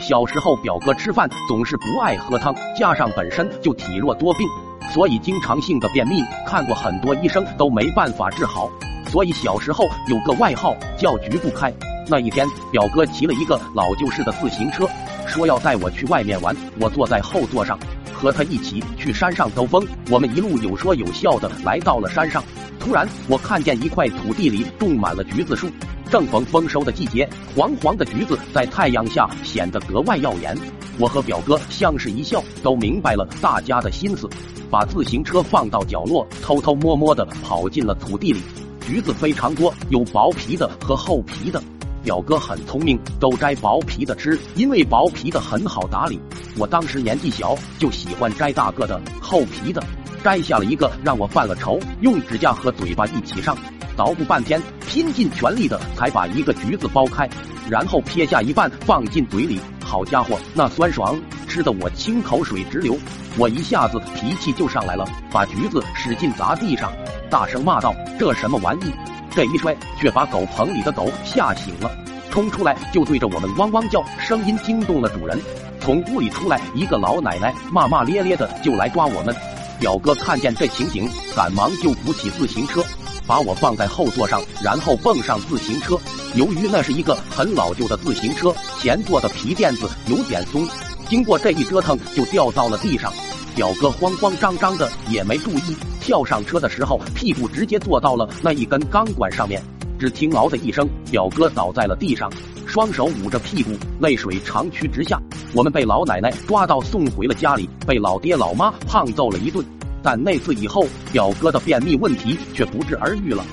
小时候表哥吃饭总是不爱喝汤，加上本身就体弱多病，所以经常性的便秘，看过很多医生都没办法治好，所以小时候有个外号叫“局不开”。那一天，表哥骑了一个老旧式的自行车，说要带我去外面玩，我坐在后座上，和他一起去山上兜风。我们一路有说有笑的来到了山上，突然我看见一块土地里种满了橘子树。正逢丰收的季节，黄黄的橘子在太阳下显得格外耀眼。我和表哥相视一笑，都明白了大家的心思，把自行车放到角落，偷偷摸摸的跑进了土地里。橘子非常多，有薄皮的和厚皮的。表哥很聪明，都摘薄皮的吃，因为薄皮的很好打理。我当时年纪小，就喜欢摘大个的厚皮的，摘下了一个，让我犯了愁，用指甲和嘴巴一起上。捣鼓半天，拼尽全力的才把一个橘子剥开，然后撇下一半放进嘴里。好家伙，那酸爽，吃的我清口水直流。我一下子脾气就上来了，把橘子使劲砸地上，大声骂道：“这什么玩意！”这一摔，却把狗棚里的狗吓醒了，冲出来就对着我们汪汪叫，声音惊动了主人。从屋里出来一个老奶奶，骂骂咧咧的就来抓我们。表哥看见这情景，赶忙就扶起自行车。把我放在后座上，然后蹦上自行车。由于那是一个很老旧的自行车，前座的皮垫子有点松，经过这一折腾就掉到了地上。表哥慌慌张张的也没注意，跳上车的时候屁股直接坐到了那一根钢管上面。只听“嗷”的一声，表哥倒在了地上，双手捂着屁股，泪水长驱直下。我们被老奶奶抓到送回了家里，被老爹老妈胖揍了一顿。但那次以后，表哥的便秘问题却不治而愈了。